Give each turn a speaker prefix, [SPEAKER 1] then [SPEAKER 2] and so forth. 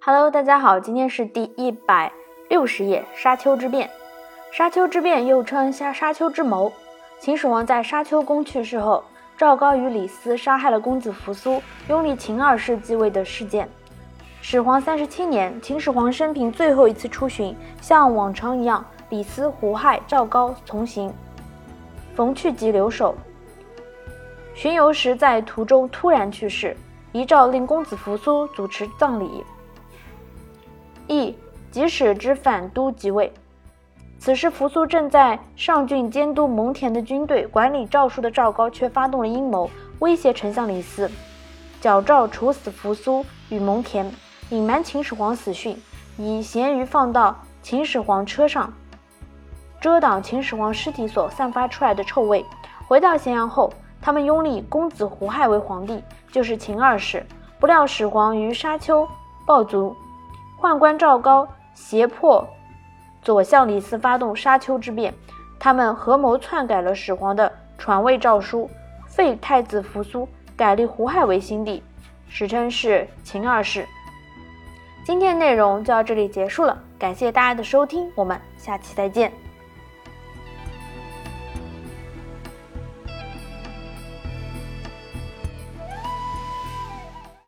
[SPEAKER 1] Hello，大家好，今天是第一百六十页。沙丘之变，沙丘之变又称沙沙丘之谋。秦始皇在沙丘宫去世后，赵高与李斯杀害了公子扶苏，拥立秦二世继位的事件。始皇三十七年，秦始皇生平最后一次出巡，像往常一样，李斯、胡亥、赵高同行，逢去即留守。巡游时在途中突然去世，遗诏令公子扶苏主持葬礼。亦即使之反都即位，此时扶苏正在上郡监督蒙恬的军队，管理诏书的赵高却发动了阴谋，威胁丞相李斯，矫诏处死扶苏与蒙恬，隐瞒秦始皇死讯，以咸鱼放到秦始皇车上，遮挡秦始皇尸体所散发出来的臭味。回到咸阳后，他们拥立公子胡亥为皇帝，就是秦二世。不料始皇于沙丘暴卒。宦官赵高胁迫左相李斯发动沙丘之变，他们合谋篡改了始皇的传位诏书，废太子扶苏，改立胡亥为新帝，史称是秦二世。今天内容就到这里结束了，感谢大家的收听，我们下期再见。